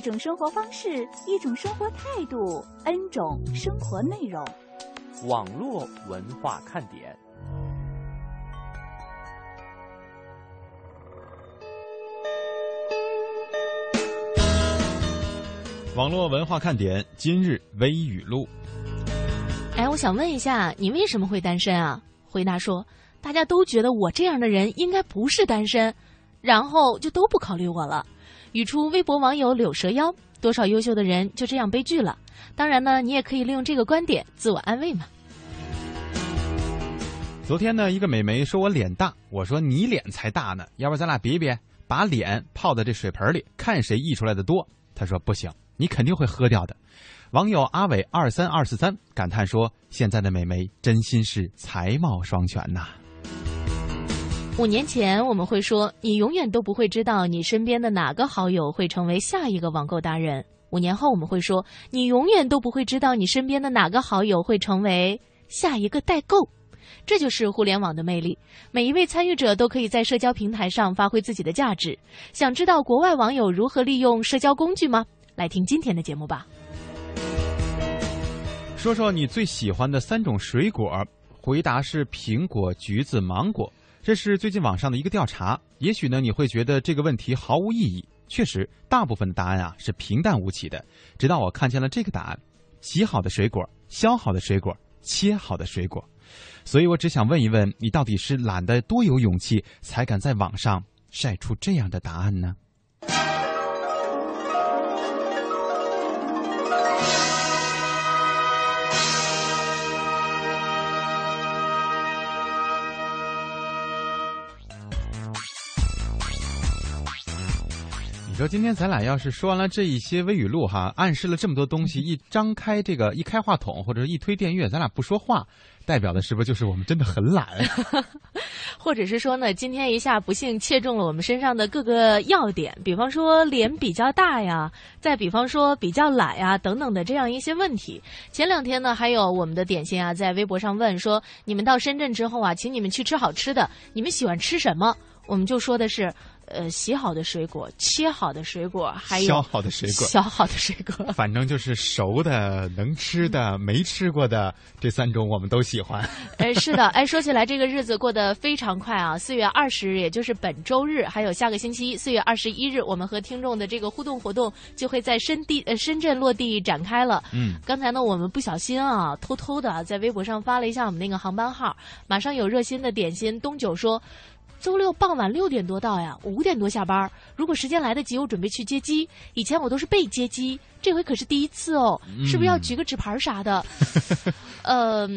一种生活方式，一种生活态度，N 种生活内容。网络文化看点。网络文化看点今日微语录。哎，我想问一下，你为什么会单身啊？回答说，大家都觉得我这样的人应该不是单身，然后就都不考虑我了。语出微博网友柳蛇妖，多少优秀的人就这样悲剧了。当然呢，你也可以利用这个观点自我安慰嘛。昨天呢，一个美眉说我脸大，我说你脸才大呢，要不咱俩比比，把脸泡在这水盆里，看谁溢出来的多。她说不行，你肯定会喝掉的。网友阿伟二三二四三感叹说：“现在的美眉真心是才貌双全呐。”五年前我们会说，你永远都不会知道你身边的哪个好友会成为下一个网购达人。五年后我们会说，你永远都不会知道你身边的哪个好友会成为下一个代购。这就是互联网的魅力，每一位参与者都可以在社交平台上发挥自己的价值。想知道国外网友如何利用社交工具吗？来听今天的节目吧。说说你最喜欢的三种水果，回答是苹果、橘子、芒果。这是最近网上的一个调查。也许呢，你会觉得这个问题毫无意义。确实，大部分的答案啊是平淡无奇的。直到我看见了这个答案：洗好的水果、削好的水果、切好的水果。所以我只想问一问，你到底是懒得多有勇气，才敢在网上晒出这样的答案呢？说今天咱俩要是说完了这一些微语录哈，暗示了这么多东西，一张开这个一开话筒或者一推电乐，咱俩不说话，代表的是不是就是我们真的很懒？或者是说呢，今天一下不幸切中了我们身上的各个要点，比方说脸比较大呀，再比方说比较懒呀等等的这样一些问题。前两天呢，还有我们的点心啊，在微博上问说，你们到深圳之后啊，请你们去吃好吃的，你们喜欢吃什么？我们就说的是。呃，洗好的水果，切好的水果，还有削好的水果，削好的水果，反正就是熟的、能吃的、没吃过的这三种，我们都喜欢。哎，是的，哎，说起来这个日子过得非常快啊！四月二十日，也就是本周日，还有下个星期一，四月二十一日，我们和听众的这个互动活动就会在深地呃深圳落地展开了。嗯，刚才呢，我们不小心啊，偷偷的在微博上发了一下我们那个航班号，马上有热心的点心东九说。周六傍晚六点多到呀，五点多下班。如果时间来得及，我准备去接机。以前我都是被接机，这回可是第一次哦，是不是要举个纸牌啥的？呃，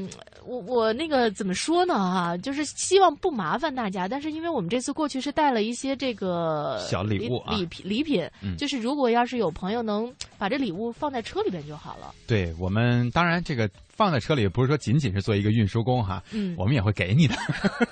我我那个怎么说呢？哈，就是希望不麻烦大家。但是因为我们这次过去是带了一些这个小礼物礼品礼品，就是如果要是有朋友能把这礼物放在车里边就好了。对我们，当然这个。放在车里不是说仅仅是做一个运输工哈，嗯，我们也会给你的，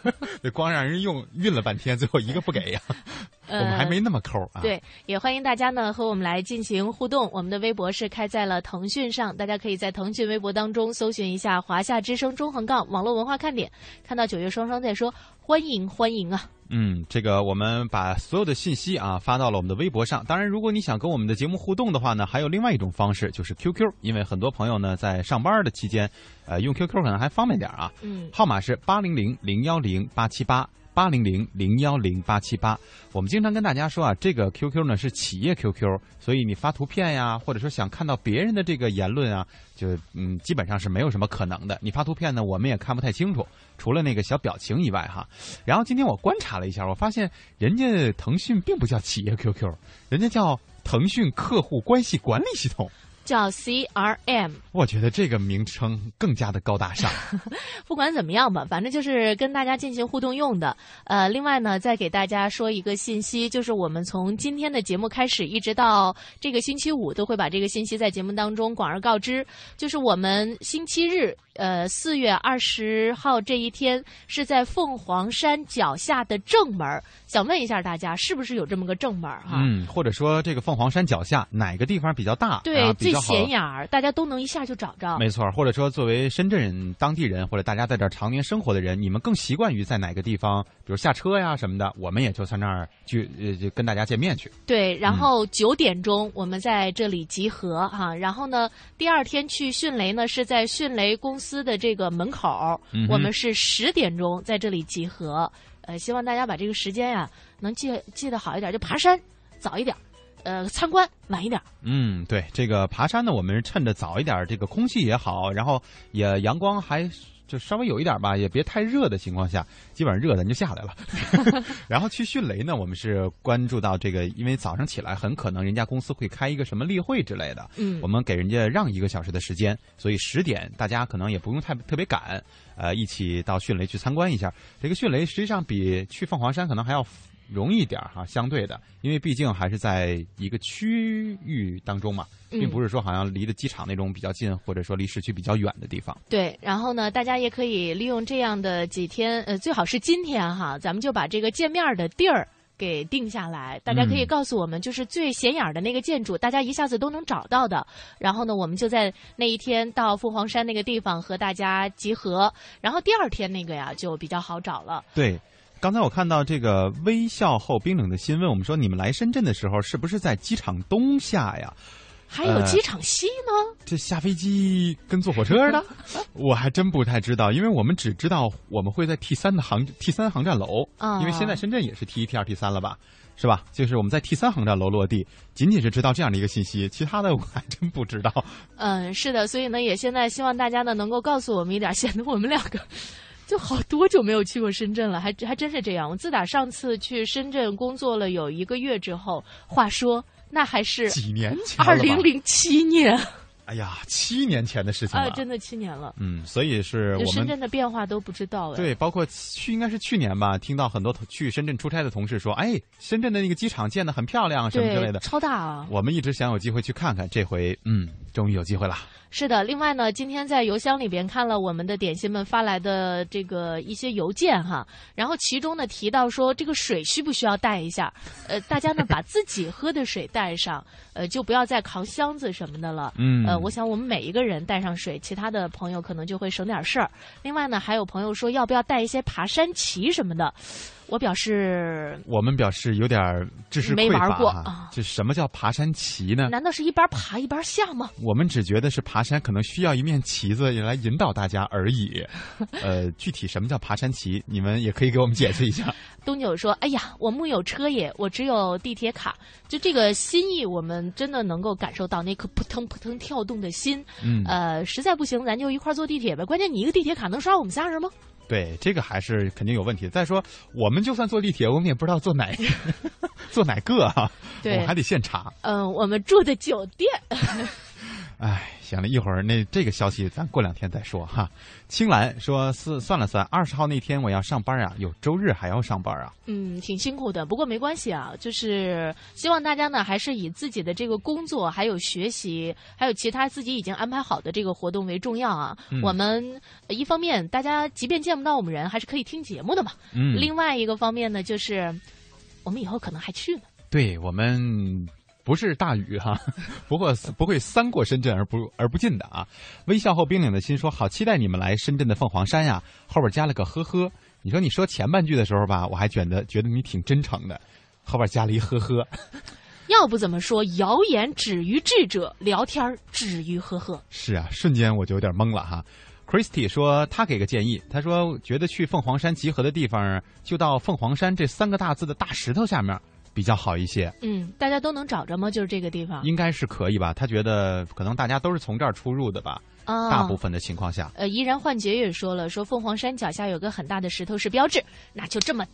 光让人用运了半天，最后一个不给呀，我们还没那么抠啊。对，也欢迎大家呢和我们来进行互动。我们的微博是开在了腾讯上，大家可以在腾讯微博当中搜寻一下“华夏之声中横杠网络文化看点”，看到九月双双在说欢迎欢迎啊。嗯，这个我们把所有的信息啊发到了我们的微博上。当然，如果你想跟我们的节目互动的话呢，还有另外一种方式，就是 QQ。因为很多朋友呢在上班的期间，呃，用 QQ 可能还方便点啊。嗯，号码是八零零零幺零八七八八零零零幺零八七八。我们经常跟大家说啊，这个 QQ 呢是企业 QQ，所以你发图片呀，或者说想看到别人的这个言论啊，就嗯基本上是没有什么可能的。你发图片呢，我们也看不太清楚。除了那个小表情以外，哈，然后今天我观察了一下，我发现人家腾讯并不叫企业 QQ，人家叫腾讯客户关系管理系统。叫 CRM。我觉得这个名称更加的高大上。不管怎么样吧，反正就是跟大家进行互动用的。呃，另外呢，再给大家说一个信息，就是我们从今天的节目开始，一直到这个星期五，都会把这个信息在节目当中广而告之。就是我们星期日，呃，四月二十号这一天是在凤凰山脚下的正门。想问一下大家，是不是有这么个正门儿哈？嗯，或者说这个凤凰山脚下哪个地方比较大？对，啊最显眼儿，大家都能一下就找着。没错，或者说作为深圳人、当地人，或者大家在这儿常年生活的人，你们更习惯于在哪个地方，比如下车呀什么的，我们也就在那儿去呃就跟大家见面去。对，然后九点钟我们在这里集合哈、然后呢，第二天去迅雷呢是在迅雷公司的这个门口，嗯我们是十点钟在这里集合。呃，希望大家把这个时间呀能记记得好一点，就爬山早一点，呃，参观晚一点。嗯，对，这个爬山呢，我们是趁着早一点，这个空气也好，然后也阳光还就稍微有一点吧，也别太热的情况下，基本上热咱就下来了。然后去迅雷呢，我们是关注到这个，因为早上起来很可能人家公司会开一个什么例会之类的，嗯我们给人家让一个小时的时间，所以十点大家可能也不用太特别赶，呃，一起到迅雷去参观一下。这个迅雷实际上比去凤凰山可能还要容易点儿哈，相对的，因为毕竟还是在一个区域当中嘛，并不是说好像离的机场那种比较近，或者说离市区比较远的地方。对，然后呢，大家也可以利用这样的几天，呃，最好是今天哈，咱们就把这个见面的地儿。给定下来，大家可以嗯告诉我们，就是最显眼的那个建筑，大家一下子都能找到的。然后呢，我们就在那一天到凤凰山那个地方和大家集合。然后第二天那个呀，就比较好找了。对，刚才我看到这个微笑后冰冷的心问我们说，你们来深圳的时候是不是在机场东下呀？还有呃机场西呢？这下飞机跟坐火车似的，我还真不太知道，因为我们只知道我们会在 T 三的航 T 三航站楼，啊因为现在深圳也是 T 一、T 二、T 三了吧，是吧？就是我们在 T 三航站楼落地，仅仅是知道这样的一个信息，其他的我还真不知道。嗯，是的，所以呢，也现在希望大家呢能够告诉我们一点，显得我们两个就好多久没有去过深圳了，还还真是这样。我自打上次去深圳工作了有一个月之后，话说那还是几年前二零零七年 哎呀，七年前的事情啊，了，真的七年了，嗯，所以是深我们圳的变化都不知道哎。对，包括去应该是去年吧，听到很多去深圳出差的同事说，哎，深圳的那个机场建的很漂亮，什么之类，的。超大啊！我们一直想有机会去看看，这回嗯，终于有机会了。是的，另外呢，今天在邮箱里边看了我们的点心们发来的这个一些邮件哈，然后其中呢提到说这个水需不需要带一下？呃，大家呢把自己喝的水带上，呃，就不要再扛箱子什么的了。嗯呃，我想我们每一个人带上水，其他的朋友可能就会省点事儿。另外呢，还有朋友说要不要带一些爬山旗什么的，我表示，我们表示有点儿知识没匮乏玩过啊这什么叫爬山旗呢？难道是一边爬一边下吗？我们只觉得是爬山可能需要一面旗子来引导大家而已。呃，具体什么叫爬山旗，你们也可以给我们解释一下。东九说：“哎呀，我木有车耶，我只有地铁卡。就这个心意，我们真的能够感受到那颗扑腾扑腾跳动的心。嗯，呃，实在不行，咱就一块坐地铁呗。关键你一个地铁卡能刷我们仨人吗？对，这个还是肯定有问题。再说，我们就算坐地铁，我们也不知道坐哪 坐哪个啊，我们还得现查。嗯、我们住的酒店。哎，行了，一会儿那这个消息咱过两天再说哈。青兰说是算了算，二十号那天我要上班啊，有周日还要上班啊。嗯，挺辛苦的，不过没关系啊，就是希望大家呢还是以自己的这个工作、还有学习，还有其他自己已经安排好的这个活动为重要啊。嗯我们呃一方面，大家即便见不到我们人，还是可以听节目的嘛。嗯，另外一个方面呢，就是我们以后可能还去呢。对我们不是大雨哈，不过不会三过深圳而不而不进的啊。微笑后冰冷的心说：“好期待你们来深圳的凤凰山呀！”后边加了个呵呵。你说你说前半句的时候吧，我还觉得觉得你挺真诚的，后边加了一呵呵。要不怎么说谣言止于智者，聊天止于呵呵。是啊，瞬间我就有点懵了哈。Christy 说他给个建议，他说觉得去凤凰山集合的地方，就到凤凰山这三个大字的大石头下面比较好一些。嗯，大家都能找着吗？就是这个地方应该是可以吧？他觉得可能大家都是从这儿出入的吧，啊。大部分的情况下。呃，怡然幻觉也说了，说凤凰山脚下有个很大的石头是标志，那就这么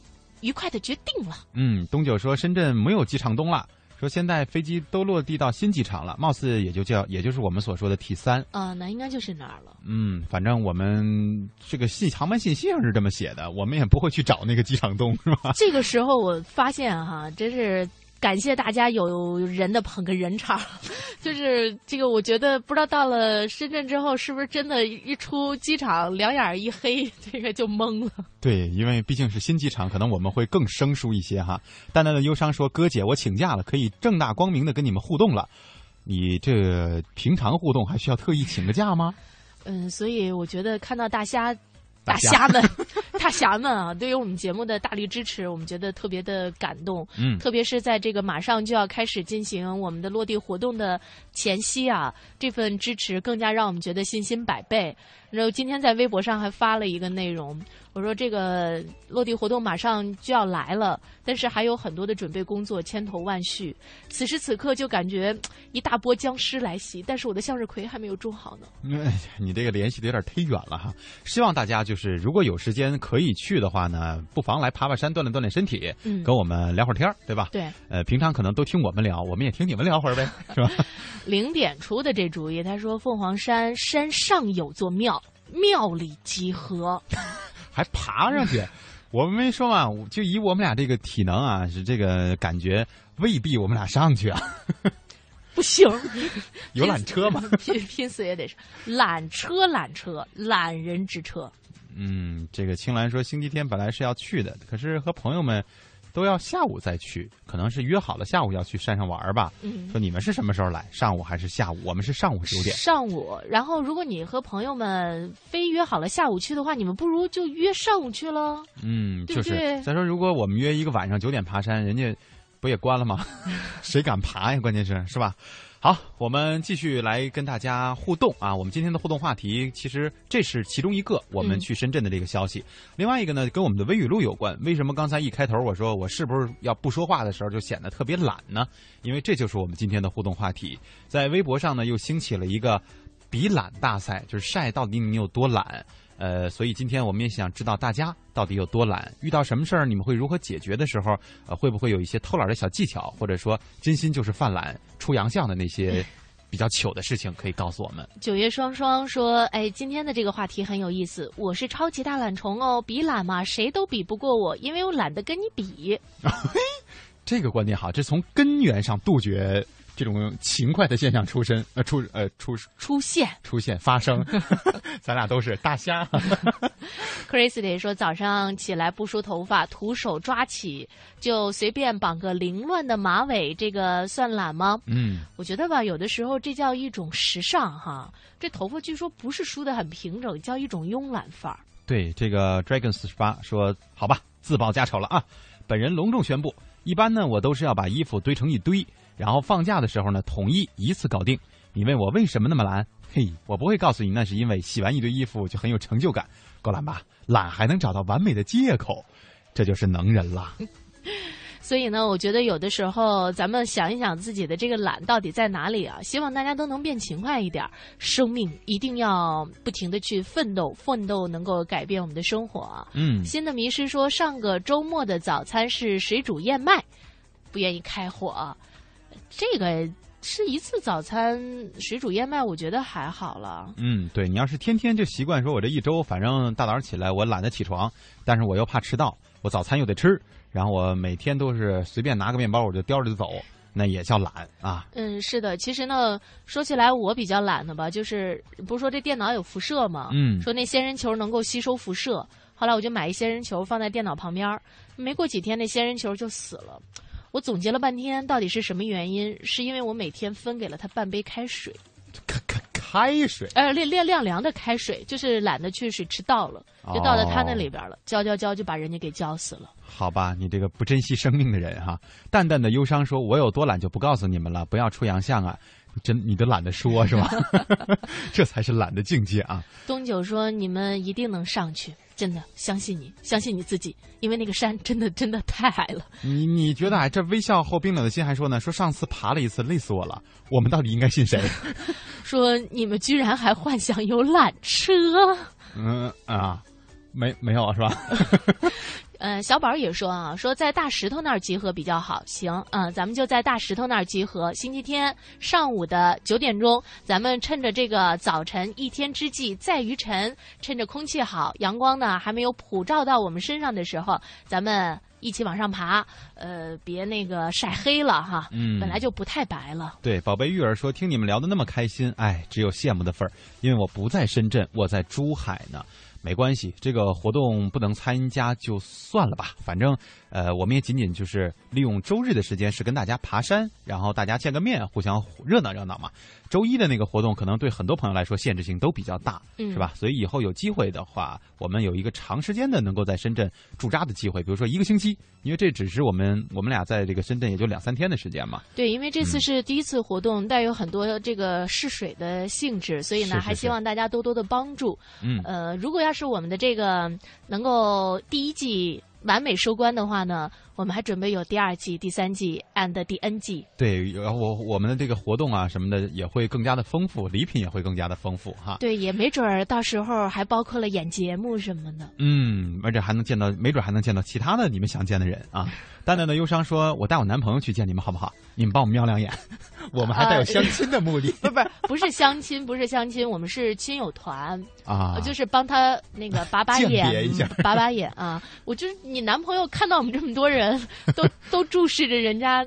愉快的决定了。嗯，东九说深圳没有机场东了，说现在飞机都落地到新机场了，貌似也就叫也就是我们所说的 T 三。啊、那应该就是那儿了。嗯，反正我们这个信航班信息上是这么写的，我们也不会去找那个机场东，是吧？这个时候我发现哈，真是感谢大家有人的捧个人场，就是这个，我觉得不知道到了深圳之后，是不是真的，一出机场两眼一黑，这个就懵了。对，因为毕竟是新机场，可能我们会更生疏一些哈。淡淡的忧伤说：“哥姐，我请假了，可以正大光明的跟你们互动了。你这平常互动还需要特意请个假吗？嗯，所以我觉得看到大虾。大大虾们，大侠们啊，对于我们节目的大力支持，我们觉得特别的感动。嗯，特别是在这个马上就要开始进行我们的落地活动的前夕啊，这份支持更加让我们觉得信心百倍。然后今天在微博上还发了一个内容，我说这个落地活动马上就要来了，但是还有很多的准备工作千头万绪。此时此刻就感觉一大波僵尸来袭，但是我的向日葵还没有种好呢。哎，你这个联系的有点忒远了哈。希望大家就是如果有时间可以去的话呢，不妨来爬爬山，锻炼锻炼身体，嗯跟我们聊会儿天儿，对吧？对，呃，平常可能都听我们聊，我们也听你们聊会儿呗，是吧？零点出的这主意，他说凤凰山山上有座庙，庙里集合。还爬上去，我们没说嘛，就以我们俩这个体能啊，是这个感觉未必我们俩上去啊。不行，有缆车吗？拼拼死也得是缆车，缆车，懒人之车。嗯，这个青兰说星期天本来是要去的，可是和朋友们都要下午再去，可能是约好了下午要去山上玩儿吧。嗯，说你们是什么时候来？上午还是下午？我们是上午九点。上午。然后，如果你和朋友们非约好了下午去的话，你们不如就约上午去了。嗯，就是再说，如果我们约一个晚上九点爬山，人家不也关了吗？谁敢爬呀？关键是是吧？好，我们继续来跟大家互动啊！我们今天的互动话题，其实这是其中一个，我们嗯去深圳的这个消息。另外一个呢，跟我们的微语录有关。为什么刚才一开头我说我是不是要不说话的时候就显得特别懒呢？因为这就是我们今天的互动话题。在微博上呢，又兴起了一个比懒大赛，就是晒到底你有多懒。呃，所以今天我们也想知道大家到底有多懒，遇到什么事儿你们会如何解决的时候，呃，会不会有一些偷懒的小技巧，或者说真心就是犯懒出洋相的那些比较糗的事情，可以告诉我们。九月双双说：“哎，今天的这个话题很有意思。我是超级大懒虫哦，比懒嘛，谁都比不过我，因为我懒得跟你比。这个观点好，这从根源上杜绝这种勤快的现象出身，呃，出呃出出现。出现发生，咱俩都是大虾。chrisy 说早上起来不梳头发，徒手抓起，就随便绑个凌乱的马尾，这个算懒吗？嗯，我觉得吧，有的时候这叫一种时尚哈。这头发据说不是梳得很平整，叫一种慵懒范儿。对，这个 Dragon 四十八说，好吧，自报家丑了啊！本人隆重宣布，一般呢，我都是要把衣服堆成一堆，然后放假的时候呢，统一一次搞定。你问我为什么那么懒？嘿，我不会告诉你，那是因为洗完一堆衣服就很有成就感。够懒吧？懒还能找到完美的借口，这就是能人啦。所以呢，我觉得有的时候咱们想一想自己的这个懒到底在哪里啊？希望大家都能变勤快一点，生命一定要不停的去奋斗，奋斗能够改变我们的生活啊。嗯，新的迷失说，上个周末的早餐是水煮燕麦，不愿意开火啊。这个吃一次早餐水煮燕麦，我觉得还好了。嗯，对你要是天天就习惯说，我这一周反正大早上起来我懒得起床，但是我又怕迟到，我早餐又得吃，然后我每天都是随便拿个面包我就叼着就走，那也叫懒啊。嗯，是的，其实呢，说起来我比较懒的吧，就是不是说这电脑有辐射吗？嗯说那仙人球能够吸收辐射，后来我就买一仙人球放在电脑旁边儿，没过几天那仙人球就死了。我总结了半天，到底是什么原因？是因为我每天分给了他半杯开水，开开开水，呃，晾晾晾凉的开水，就是懒得去水池倒了，就倒到他那里边了，浇浇浇就把人家给浇死了。好吧，你这个不珍惜生命的人哈。淡淡的忧伤说：“我有多懒就不告诉你们了，不要出洋相啊！真你都懒得说是吧？这才是懒的境界啊！东九说：“你们一定能上去，真的相信你，相信你自己，因为那个山真的真的太矮了。你你觉得啊，这微笑后冰冷的心还说呢，说上次爬了一次，累死我了。我们到底应该信谁？说你们居然还幻想有缆车。嗯啊，没没有是吧？呃，小宝也说啊，说在大石头那儿集合比较好。行，嗯，咱们就在大石头那儿集合。星期天上午的九点钟，咱们趁着这个早晨一天之际在于晨，趁着空气好，阳光呢还没有普照到我们身上的时候，咱们一起往上爬。呃，别那个晒黑了哈，嗯本来就不太白了。对，宝贝玉儿说听你们聊得那么开心，哎，只有羡慕的份儿，因为我不在深圳，我在珠海呢。没关系，这个活动不能参加就算了吧，反正呃，我们也仅仅就是利用周日的时间是跟大家爬山，然后大家见个面，互相热闹热闹嘛。周一的那个活动可能对很多朋友来说限制性都比较大，嗯是吧？所以以后有机会的话，我们有一个长时间的能够在深圳驻扎的机会，比如说一个星期，因为这只是我们我们俩在这个深圳也就两三天的时间嘛。对，因为这次是第一次活动，带有很多这个试水的性质，所以呢，是是还希望大家多多的帮助。嗯呃，如果要是我们的这个能够第一季完美收官的话呢，我们还准备有第二季、第三季 and 第 N 季。对，然后我我们的这个活动啊什么的也会更加的丰富，礼品也会更加的丰富哈。对，也没准儿到时候还包括了演节目什么的。嗯，而且还能见到，没准还能见到其他的你们想见的人啊。淡淡的忧伤说：“我带我男朋友去见你们好不好？你们帮我们瞄两眼，我们还带有相亲的目的 不是不是不是相亲，不是相亲，我们是亲友团，啊。呃就是帮他那个 把把眼一下，把把眼啊！我就是你男朋友看到我们这么多人都都注视着人家，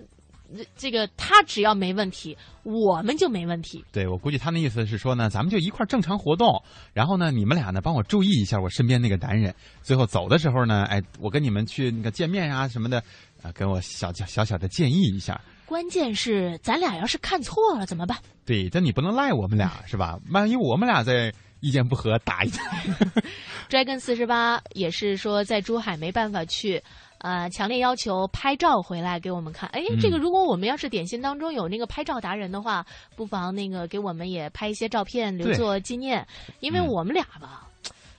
这这个他只要没问题，我们就没问题。对我估计他那意思是说呢，咱们就一块儿正常活动，然后呢，你们俩呢帮我注意一下我身边那个男人，最后走的时候呢，哎，我跟你们去那个见面啊什么的，啊，给我小小小小的建议一下。关键是咱俩要是看错了怎么办？对，但你不能赖我们俩 是吧？万一我们俩在意见不合打一架，Dragon 四十八也是说在珠海没办法去，呃，强烈要求拍照回来给我们看。哎，嗯这个如果我们要是点心当中有那个拍照达人的话，不妨那个给我们也拍一些照片留作纪念，因为嗯我们俩吧。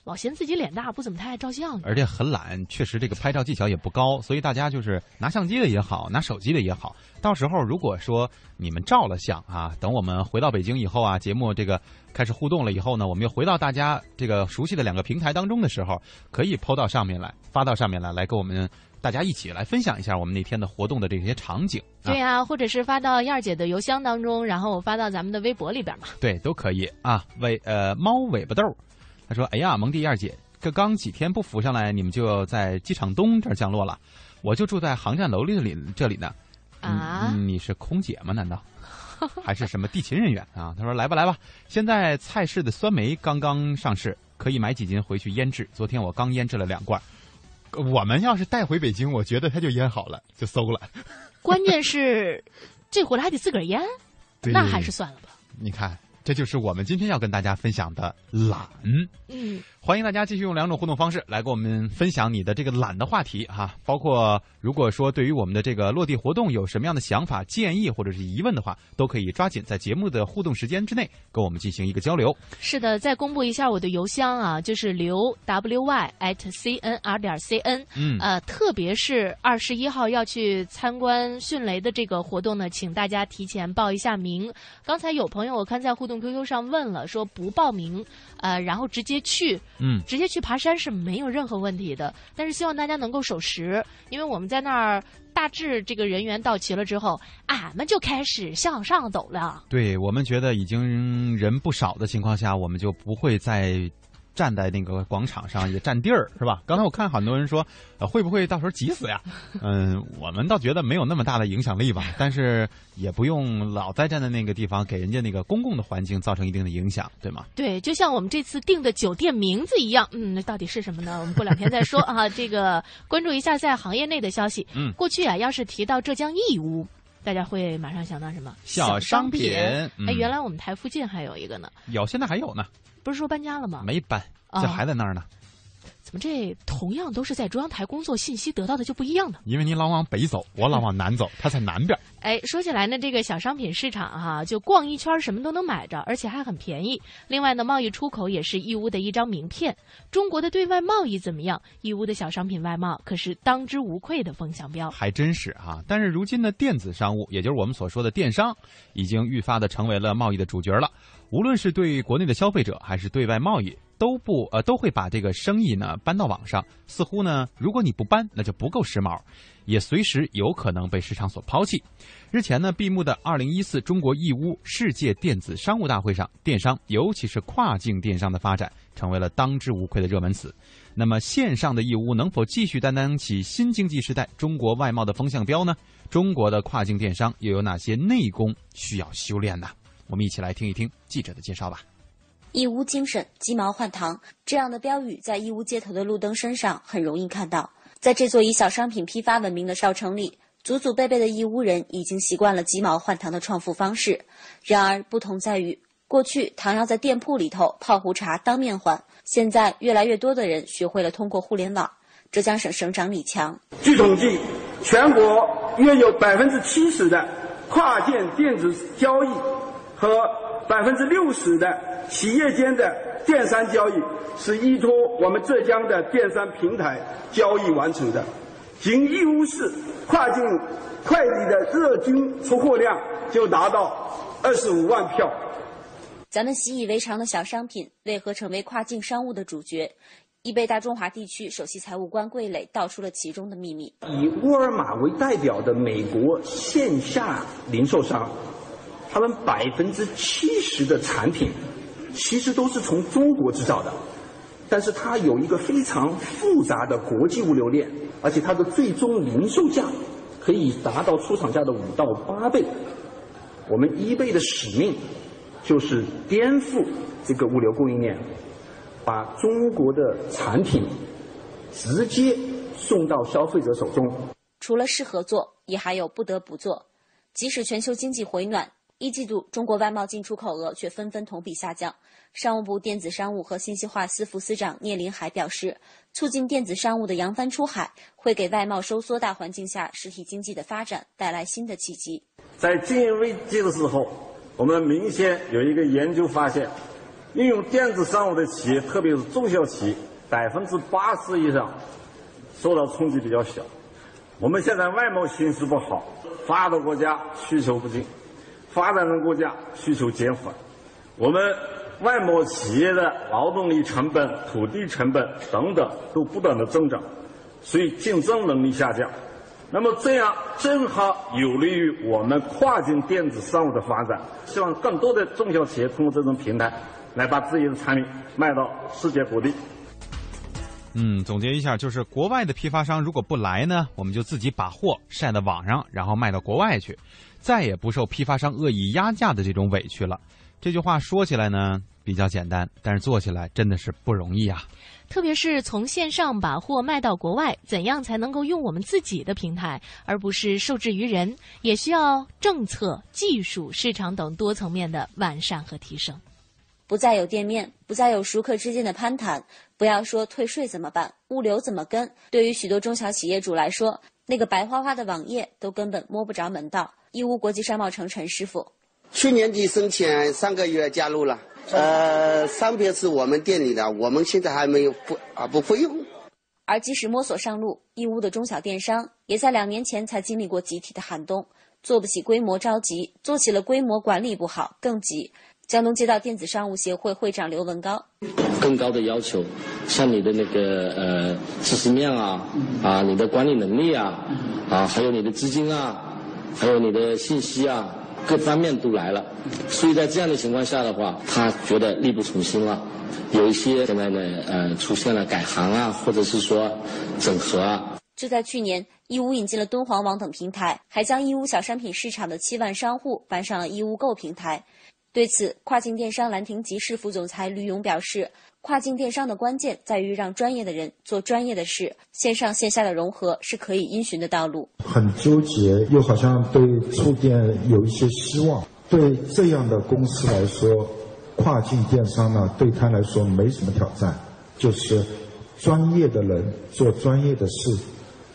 老嫌自己脸大，不怎么太爱照相。而且很懒，确实这个拍照技巧也不高，所以大家就是拿相机的也好，拿手机的也好，到时候如果说你们照了相啊，等我们回到北京以后啊，节目这个开始互动了以后呢，我们又回到大家这个熟悉的两个平台当中的时候，可以抛到上面来，发到上面来，来给我们大家一起来分享一下我们那天的活动的这些场景。啊对呀、或者是发到燕儿姐的邮箱当中，然后我发到咱们的微博里边嘛。对，都可以啊。尾呃，猫尾巴豆，他说：“哎呀，蒙蒂燕儿姐，这刚几天不浮上来，你们就在机场东这儿降落了。我就住在航站楼里里这里呢。啊嗯，你是空姐吗？难道 还是什么地勤人员啊？”他说：“来吧，来吧，现在菜市的酸梅刚刚上市，可以买几斤回去腌制。昨天我刚腌制了两罐。”我们要是带回北京，我觉得他就腌好了，就馊了。关键是这回来还得自个儿腌，那还是算了吧。你看，这就是我们今天要跟大家分享的懒。嗯，欢迎大家继续用两种互动方式来跟我们分享你的这个懒的话题哈，包括如果说对于我们的这个落地活动有什么样的想法、建议或者是疑问的话，都可以抓紧在节目的互动时间之内跟我们进行一个交流。是的，再公布一下我的邮箱啊，就是刘 w y at c n r 点 c n。嗯呃，特别是二十一号要去参观迅雷的这个活动呢，请大家提前报一下名。刚才有朋友我看在互动 QQ 上问了，说不报名，呃，然后直接去，嗯，直接去爬山是没有任何问题的。但是希望大家能够守时，因为我们在那儿大致这个人员到齐了之后，俺们就开始向上走了。对我们觉得已经人不少的情况下，我们就不会再。站在那个广场上也占地儿是吧？刚才我看很多人说，呃，会不会到时候挤死呀？嗯，我们倒觉得没有那么大的影响力吧，但是也不用老在站在那个地方给人家那个公共的环境造成一定的影响，对吗？对，就像我们这次定的酒店名字一样，嗯，那到底是什么呢？我们过两天再说啊。这个关注一下在行业内的消息。嗯过去啊，要是提到浙江义乌，大家会马上想到什么？小商品。哎，原来我们台附近还有一个呢，有，现在还有呢，不是说搬家了吗？没搬，啊这还在那儿呢。怎么这同样都是在中央台工作，信息得到的就不一样呢？因为你老往北走，我老往南走，它在南边。哎，说起来呢，这个小商品市场哈、就逛一圈什么都能买着，而且还很便宜。另外呢，贸易出口也是义乌的一张名片。中国的对外贸易怎么样？义乌的小商品外贸可是当之无愧的风向标。还真是啊！但是如今的电子商务，也就是我们所说的电商，已经愈发的成为了贸易的主角了。无论是对国内的消费者，还是对外贸易，都不呃都会把这个生意呢搬到网上，似乎呢如果你不搬，那就不够时髦，也随时有可能被市场所抛弃。日前呢闭幕的二零一四中国义乌世界电子商务大会上，电商尤其是跨境电商的发展成为了当之无愧的热门词。那么线上的义乌能否继续担当起新经济时代中国外贸的风向标呢？中国的跨境电商又有哪些内功需要修炼呢？我们一起来听一听记者的介绍吧。义乌精神，鸡毛换糖，这样的标语在义乌街头的路灯身上很容易看到。在这座以小商品批发闻名的少城里，祖祖辈辈的义乌人已经习惯了鸡毛换糖的创富方式。然而，不同在于，过去糖要在店铺里头泡壶茶当面换，现在越来越多的人学会了通过互联网。浙江省省长李强，据统计，全国约有百分之七十的跨境电子交易和百分之六十的。企业间的电商交易是依托我们浙江的电商平台交易完成的，仅义乌市跨境快递的日均出货量就达到二十五万票。咱们习以为常的小商品，为何成为跨境商务的主角？易贝大中华地区首席财务官桂磊道出了其中的秘密：以沃尔玛为代表的美国线下零售商，他们百分之七十的产品。其实都是从中国制造的，但是它有一个非常复杂的国际物流链，而且它的最终零售价可以达到出厂价的五到八倍。我们一倍的使命就是颠覆这个物流供应链，把中国的产品直接送到消费者手中。除了是合作，也还有不得不做。即使全球经济回暖。一季度，中国外贸进出口额却纷纷同比下降。商务部电子商务和信息化司副司长聂林海表示，促进电子商务的扬帆出海，会给外贸收缩大环境下实体经济的发展带来新的契机。在经营危机的时候，我们明显有一个研究发现，应用电子商务的企业，特别是中小企业，百分之八十以上受到冲击比较小。我们现在外贸形势不好，发达国家需求不进。发展中国家需求减缓，我们外贸企业的劳动力成本、土地成本等等都不断的增长，所以竞争能力下降。那么这样正好有利于我们跨境电子商务的发展。希望更多的中小企业通过这种平台，来把自己的产品卖到世界各地。嗯，总结一下，就是国外的批发商如果不来呢，我们就自己把货晒到网上，然后卖到国外去，再也不受批发商恶意压价的这种委屈了。这句话说起来呢比较简单，但是做起来真的是不容易啊。特别是从线上把货卖到国外，怎样才能够用我们自己的平台，而不是受制于人？也需要政策、技术、市场等多层面的完善和提升。不再有店面，不再有熟客之间的攀谈，不要说退税怎么办，物流怎么跟？对于许多中小企业主来说，那个白花花的网页都根本摸不着门道。义乌国际商贸城陈师傅，去年底申请，上个月加入了。呃，商品是我们店里的，我们现在还没有不啊不会用。而即使摸索上路，义乌的中小电商也在两年前才经历过集体的寒冬，做不起规模着急，做起了规模管理不好更急。江东街道电子商务协会会长刘文高，更高的要求，像你的那个呃知识面啊，啊你的管理能力啊，啊还有你的资金啊，还有你的信息啊，各方面都来了。所以在这样的情况下的话，他觉得力不从心了。有一些现在呢呃出现了改行啊，或者是说整合啊。就在去年，义乌引进了敦煌网等平台，还将义乌小商品市场的七万商户搬上了义乌购平台。对此，跨境电商兰亭集市副总裁吕勇表示：“跨境电商的关键在于让专业的人做专业的事，线上线下的融合是可以因循的道路。”很纠结，又好像对触电有一些希望。对这样的公司来说，跨境电商呢，对他来说没什么挑战，就是专业的人做专业的事。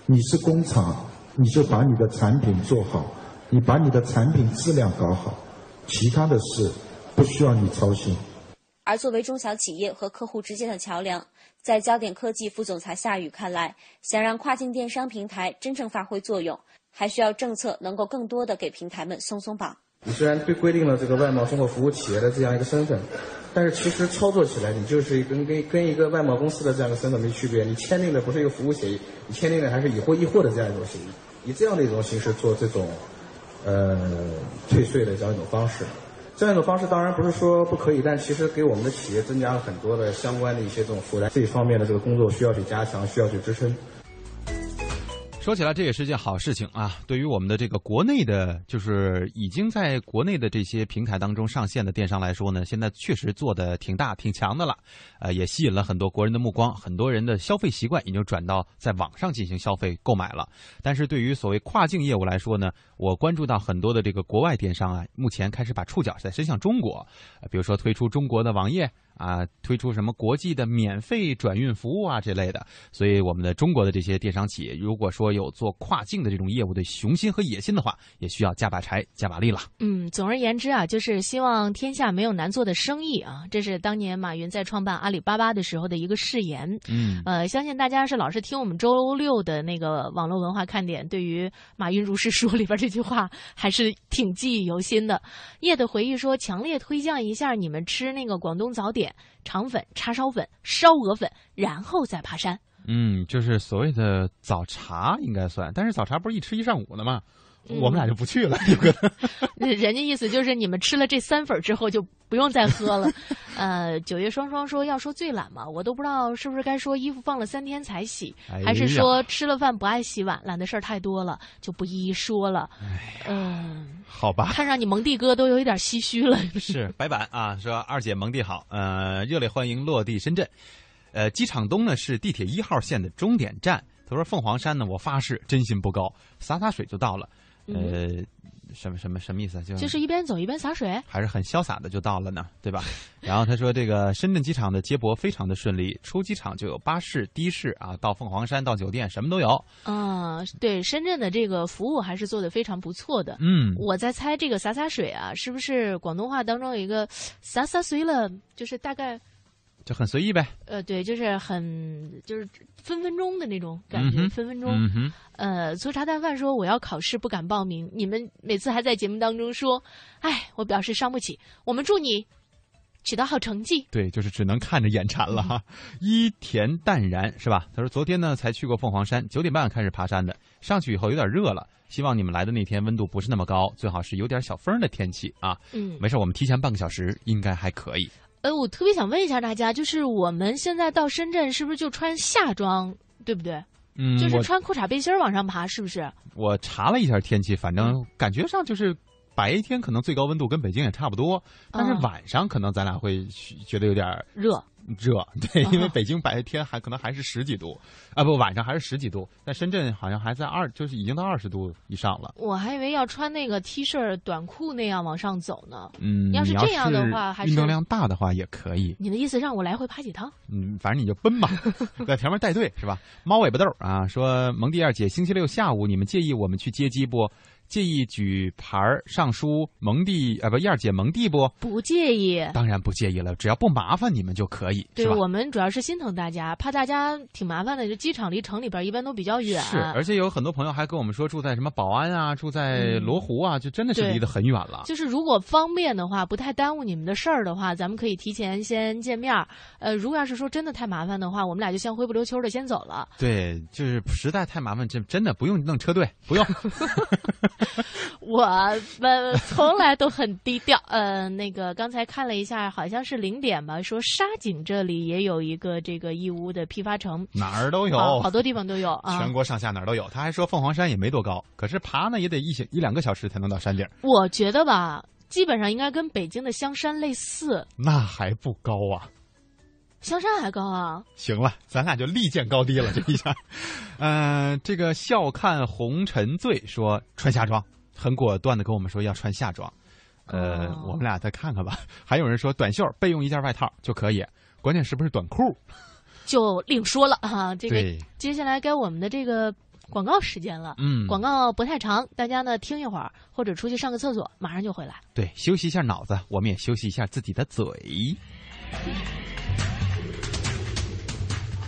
你是工厂，你就把你的产品做好，你把你的产品质量搞好。其他的事不需要你操心。而作为中小企业和客户之间的桥梁，在焦点科技副总裁夏雨看来，想让跨境电商平台真正发挥作用，还需要政策能够更多的给平台们松松绑。你虽然被规定了这个外贸综合服务企业的这样一个身份，但是其实操作起来，你就是跟跟跟一个外贸公司的这样一个身份没区别。你签订的不是一个服务协议，你签订的还是以货易货的这样一种协议，以这样的一种形式做这种呃退税的这样一种方式。这样一种方式当然不是说不可以，但其实给我们的企业增加了很多的相关的一些这种负担，这一方面的这个工作需要去加强，需要去支撑。说起来，这也是件好事情啊！对于我们的这个国内的，就是已经在国内的这些平台当中上线的电商来说呢，现在确实做的挺大、挺强的了，呃，也吸引了很多国人的目光，很多人的消费习惯已经转到在网上进行消费购买了。但是对于所谓跨境业务来说呢，我关注到很多的这个国外电商啊，目前开始把触角在伸向中国，比如说推出中国的网页。啊，推出什么国际的免费转运服务啊这类的，所以我们的中国的这些电商企业，如果说有做跨境的这种业务的雄心和野心的话，也需要加把柴、加把力了。嗯，总而言之啊，就是希望天下没有难做的生意啊，这是当年马云在创办阿里巴巴的时候的一个誓言。嗯，呃，相信大家是老是听我们周六的那个网络文化看点，对于《马云如是说》里边这这句话还是挺记忆犹新的。叶的回忆说，强烈推荐一下你们吃那个广东早点。肠粉、叉烧粉、烧鹅粉，然后再爬山。嗯，就是所谓的早茶应该算，但是早茶不是一吃一上午的吗？我们俩就不去了，有可能。人家意思就是你们吃了这三粉之后就不用再喝了。呃，九月双双说要说最懒嘛，我都不知道是不是该说衣服放了三天才洗，还是说吃了饭不爱洗碗，懒的事儿太多了，就不一一说了。嗯，好吧。看上你蒙蒂哥都有一点唏嘘了。是白板啊，说二姐蒙蒂好，呃，热烈欢迎落地深圳。呃，机场东呢是地铁一号线的终点站。他说凤凰山呢，我发誓真心不高，洒洒水就到了。呃，什么什么什么意思？就就是一边走一边洒水，还是很潇洒的就到了呢，对吧？然后他说，这个深圳机场的接驳非常的顺利，出机场就有巴士、的士啊，到凤凰山、到酒店什么都有。啊，对，深圳的这个服务还是做的非常不错的。嗯，我在猜这个洒洒水啊，是不是广东话当中有一个洒洒水了，就是大概。就很随意呗。呃，对，就是很就是分分钟的那种感觉，分分钟。呃，粗茶淡饭说我要考试不敢报名，你们每次还在节目当中说，哎，我表示伤不起。我们祝你取得好成绩。对，就是只能看着眼馋了哈。伊田淡然是吧？他说昨天呢才去过凤凰山，九点半开始爬山的，上去以后有点热了，希望你们来的那天温度不是那么高，最好是有点小风的天气啊。嗯，没事，我们提前半个小时应该还可以。呃，我特别想问一下大家，就是我们现在到深圳是不是就穿夏装，对不对？嗯，就是穿裤衩背心往上爬，是不是？我查了一下天气，反正感觉上就是白天可能最高温度跟北京也差不多，但是晚上可能咱俩会觉得有点热。热 对，因为北京白天还可能还是十几度，啊不，晚上还是十几度，但深圳好像还在二，就是已经到二十度以上了。我还以为要穿那个 T 恤短裤那样往上走呢。嗯，要是这样的话，还是运动量大的话也可以。你的意思让我来回爬几趟？嗯，反正你就奔吧，在前面带队是吧？猫尾巴豆啊，说蒙蒂二姐，星期六下午你们介意我们去接机不？介意举牌上书蒙蒂啊不燕儿姐蒙蒂不？不介意，当然不介意了，只要不麻烦你们就可以，对我们主要是心疼大家，怕大家挺麻烦的。就机场离城里边一般都比较远，是，而且有很多朋友还跟我们说住在什么宝安啊，住在罗湖啊，就真的是离得很远了。就是如果方便的话，不太耽误你们的事儿的话，咱们可以提前先见面。呃，如果要是说真的太麻烦的话，我们俩就先灰不溜秋的先走了。对，就是实在太麻烦，真真的不用弄车队，不用。我们从来都很低调。呃，那个刚才看了一下，好像是零点吧，说沙井这里也有一个这个义乌的批发城，哪儿都有，好多地方都有啊，全国上下哪儿都有。他还说凤凰山也没多高，可是爬呢也得一小一两个小时才能到山顶。我觉得吧，基本上应该跟北京的香山类似，那还不高啊。香山还高啊！行了，咱俩就立见高低了这一下。嗯，这个笑看红尘醉说穿夏装，很果断的跟我们说要穿夏装。呃，我们俩再看看吧。还有人说短袖备用一件外套就可以，关键是不是短裤？就另说了哈。这个接下来该我们的这个广告时间了。嗯，广告不太长，大家呢听一会儿，或者出去上个厕所，马上就回来。对，休息一下脑子，我们也休息一下自己的嘴。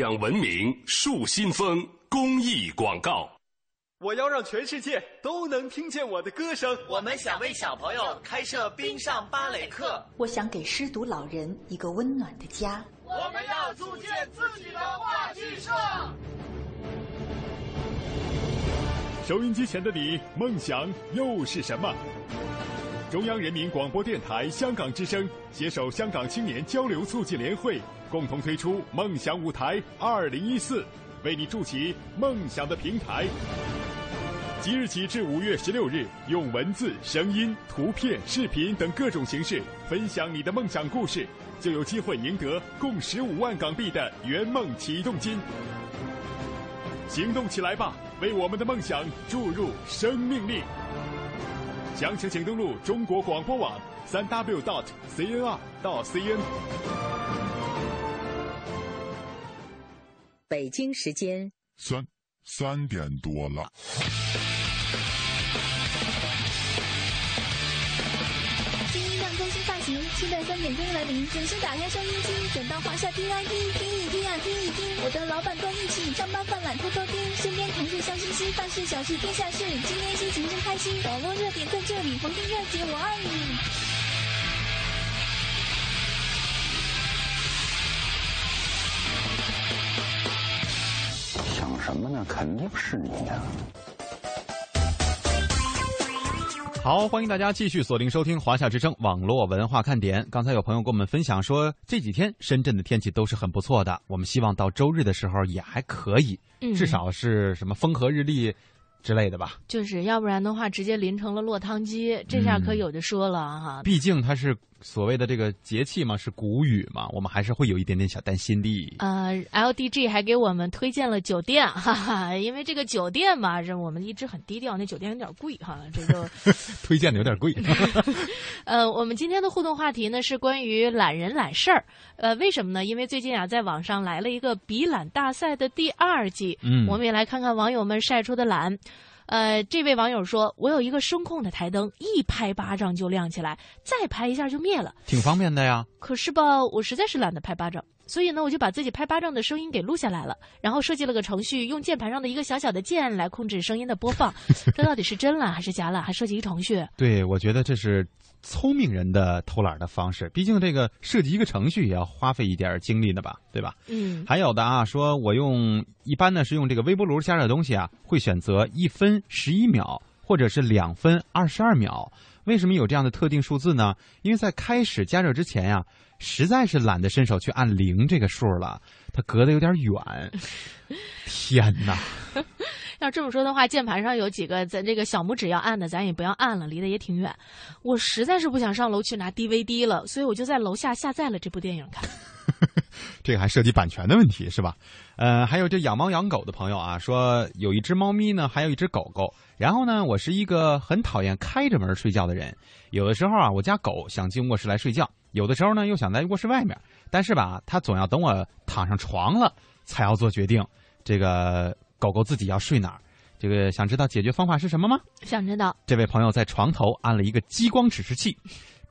讲文明树新风公益广告。我要让全世界都能听见我的歌声。我们想为小朋友开设冰上芭蕾课。我想给失独老人一个温暖的家。我们要组建自己的话剧社。收音机前的你，梦想又是什么？中央人民广播电台香港之声携手香港青年交流促进联会，共同推出“梦想舞台二零一四”，为你筑起梦想的平台。即日起至五月十六日，用文字、声音、图片、视频等各种形式分享你的梦想故事，就有机会赢得共十五万港币的圆梦启动金。行动起来吧！为我们的梦想注入生命力。详情请登录中国广播网三 w dot cnr 到 cn。北京时间三三点多了。新音量更新发行，期待三点钟来临，准时打开收音机，转到华夏 DID，听一听啊，听一听，我的老板跟一起上班犯懒偷偷听，身边同事笑嘻嘻，办事小事天下事，今天心情真开心，网络热点在这里，黄金热姐我爱你。什么呢？肯定是你呀、好，欢迎大家继续锁定收听华夏之声网络文化看点。刚才有朋友跟我们分享说，这几天深圳的天气都是很不错的，我们希望到周日的时候也还可以，嗯至少是什么风和日丽之类的吧。就是要不然的话，直接淋成了落汤鸡，这下可有的说了哈。毕竟它是所谓的这个节气嘛，是谷雨嘛，我们还是会有一点点小担心的。呃，LDG 还给我们推荐了酒店，哈哈，因为这个酒店嘛，这我们一直很低调，那酒店有点贵哈，这就 推荐的有点贵。呃，我们今天的互动话题呢是关于懒人懒事儿。呃，为什么呢？因为最近啊，在网上来了一个比懒大赛的第二季，嗯我们也来看看网友们晒出的懒。呃，这位网友说：“我有一个声控的台灯，一拍巴掌就亮起来，再拍一下就灭了。挺方便的呀。可是吧，我实在是懒得拍巴掌，所以呢，我就把自己拍巴掌的声音给录下来了，然后设计了个程序，用键盘上的一个小小的键来控制声音的播放。这到底是真懒还是假懒？还设计一程序？对，我觉得这是聪明人的偷懒的方式。毕竟这个设计一个程序也要花费一点精力的吧，对吧？嗯，还有的啊，说我用一般呢是用这个微波炉加热东西啊，会选择一分十一秒或者是两分二十二秒。为什么有这样的特定数字呢？因为在开始加热之前呀、实在是懒得伸手去按零这个数了，它隔得有点远。天哪！要这么说的话，键盘上有几个咱这个小拇指要按的，咱也不要按了，离得也挺远。我实在是不想上楼去拿 DVD 了，所以我就在楼下下载了这部电影看。这个还涉及版权的问题是吧？呃，还有这养猫养狗的朋友啊，说有一只猫咪呢，还有一只狗狗。然后呢，我是一个很讨厌开着门睡觉的人。有的时候啊，我家狗想进卧室来睡觉，有的时候呢又想在卧室外面。但是吧，它总要等我躺上床了才要做决定。这个狗狗自己要睡哪儿。这个想知道解决方法是什么吗？想知道。这位朋友在床头安了一个激光指示器，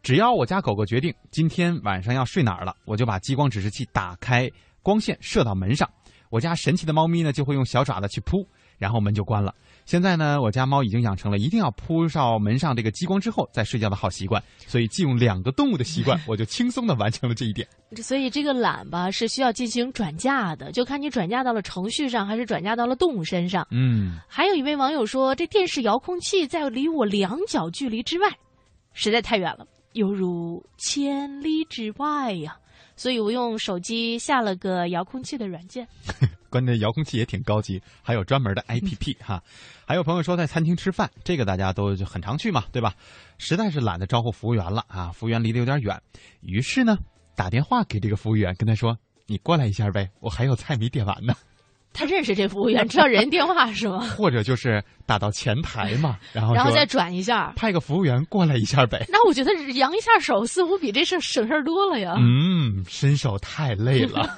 只要我家狗狗决定今天晚上要睡哪儿了，我就把激光指示器打开，光线射到门上，我家神奇的猫咪呢就会用小爪子去扑，然后门就关了。现在呢，我家猫已经养成了一定要扑上门上这个激光之后再睡觉的好习惯，所以借用两个动物的习惯，我就轻松的完成了这一点。所以这个懒吧是需要进行转嫁的，就看你转嫁到了程序上，还是转嫁到了动物身上。嗯。还有一位网友说，这电视遥控器在离我两脚距离之外，实在太远了，犹如千里之外呀。所以我用手机下了个遥控器的软件。关键遥控器也挺高级，还有专门的 APP 哈。还有朋友说在餐厅吃饭，这个大家都很常去嘛，对吧？实在是懒得招呼服务员了啊，服务员离得有点远，于是呢打电话给这个服务员，跟他说：“你过来一下呗，我还有菜没点完呢。”他认识这服务员，知道人电话是吗？或者就是打到前台嘛，然后然后再转一下，派个服务员过来一下呗。那我觉得扬一下手似乎比这事省事儿多了呀。嗯，伸手太累了。